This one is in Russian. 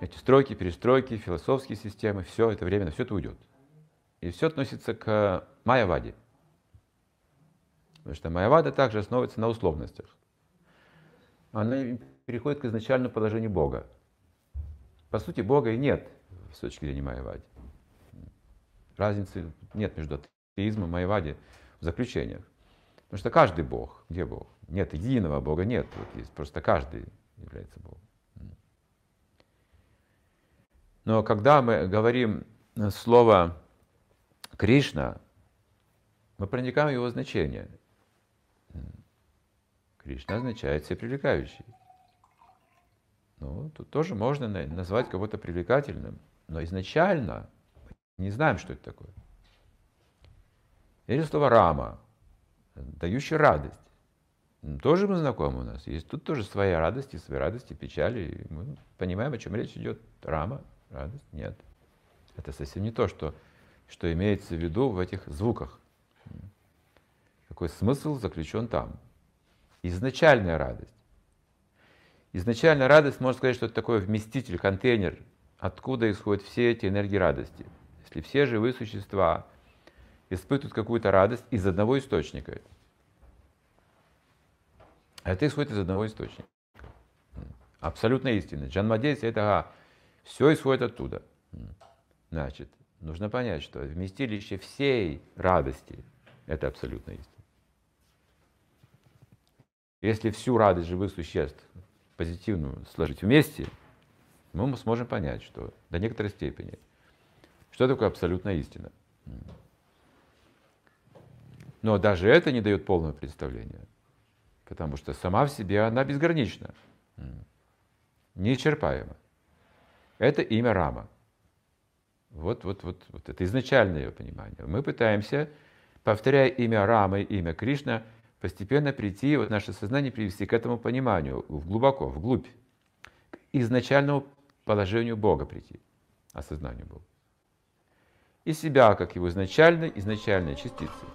эти стройки, перестройки, философские системы, все это временно, все это уйдет. И все относится к майяваде. Потому что майявада также основывается на условностях. Она переходит к изначальному положению Бога. По сути, Бога и нет с точки зрения майявади. Разницы нет между атеизмом и майявади в заключениях. Потому что каждый Бог, где Бог? Нет единого Бога, нет. Вот есть просто каждый является Богом. Но когда мы говорим слово Кришна, мы проникаем в его значение. Кришна означает всепривлекающий. Ну, тут тоже можно назвать кого-то привлекательным, но изначально мы не знаем, что это такое. Или слово Рама, дающий радость. Тоже мы знакомы у нас. Есть тут тоже своя радость, и свои радости, печали. Мы понимаем, о чем речь идет. Рама, радость, нет. Это совсем не то, что, что имеется в виду в этих звуках. Какой смысл заключен там? Изначальная радость. Изначальная радость, можно сказать, что это такой вместитель, контейнер, откуда исходят все эти энергии радости. Если все живые существа испытывают какую-то радость из одного источника, это исходит из одного источника. Абсолютно истина. Джанмадейс это все исходит оттуда. Значит, нужно понять, что вместилище всей радости – это абсолютная истина. Если всю радость живых существ позитивную сложить вместе, мы сможем понять, что до некоторой степени, что такое абсолютная истина. Но даже это не дает полного представления, потому что сама в себе она безгранична, неисчерпаема. Это имя Рама. Вот, вот, вот, вот это изначальное ее понимание. Мы пытаемся, повторяя имя Рама и имя Кришна, постепенно прийти, вот наше сознание привести к этому пониманию, глубоко, вглубь, к изначальному положению Бога прийти, осознанию Бога. И себя, как его изначальной, изначальной частицы.